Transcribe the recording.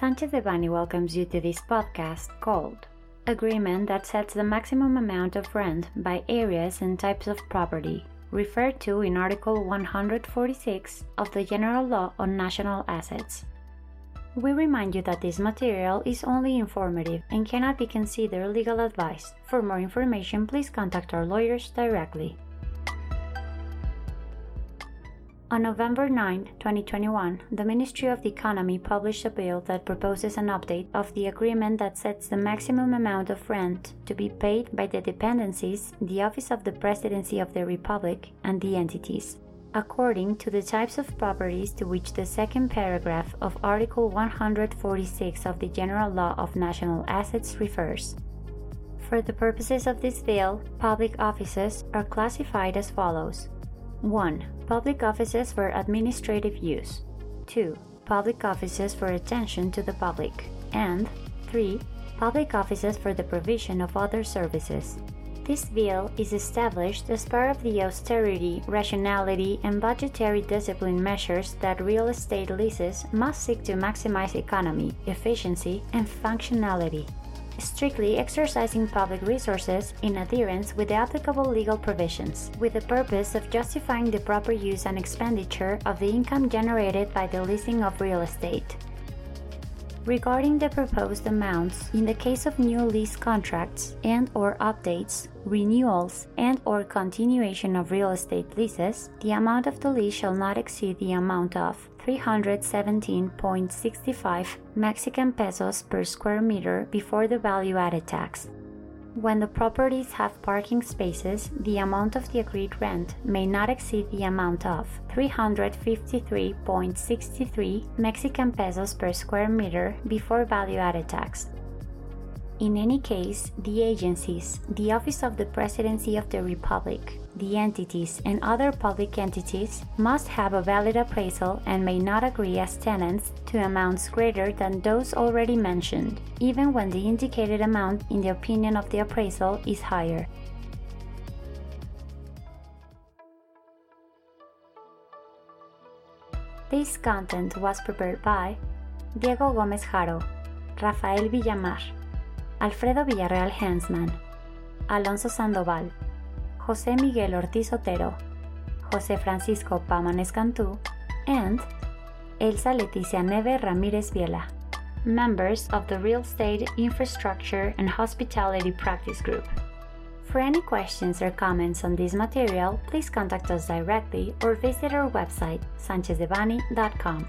Sanchez Devanny welcomes you to this podcast called Agreement that sets the maximum amount of rent by areas and types of property, referred to in Article 146 of the General Law on National Assets. We remind you that this material is only informative and cannot be considered legal advice. For more information, please contact our lawyers directly. On November 9, 2021, the Ministry of the Economy published a bill that proposes an update of the agreement that sets the maximum amount of rent to be paid by the dependencies, the Office of the Presidency of the Republic, and the entities, according to the types of properties to which the second paragraph of Article 146 of the General Law of National Assets refers. For the purposes of this bill, public offices are classified as follows 1. Public offices for administrative use. 2. Public offices for attention to the public. And 3. Public offices for the provision of other services. This bill is established as part of the austerity, rationality, and budgetary discipline measures that real estate leases must seek to maximize economy, efficiency, and functionality strictly exercising public resources in adherence with the applicable legal provisions, with the purpose of justifying the proper use and expenditure of the income generated by the leasing of real estate. Regarding the proposed amounts in the case of new lease contracts and or updates, renewals and or continuation of real estate leases, the amount of the lease shall not exceed the amount of 317.65 Mexican pesos per square meter before the value added tax. When the properties have parking spaces, the amount of the agreed rent may not exceed the amount of 353.63 Mexican pesos per square meter before value added tax. In any case, the agencies, the Office of the Presidency of the Republic, the entities, and other public entities must have a valid appraisal and may not agree as tenants to amounts greater than those already mentioned, even when the indicated amount in the opinion of the appraisal is higher. This content was prepared by Diego Gómez Haro, Rafael Villamar, Alfredo Villarreal Hensman, Alonso Sandoval, José Miguel Ortiz Otero, José Francisco Pamanes Cantú, and Elsa Leticia Neve Ramírez Viela, members of the Real Estate Infrastructure and Hospitality Practice Group. For any questions or comments on this material, please contact us directly or visit our website, sanchezdevanny.com.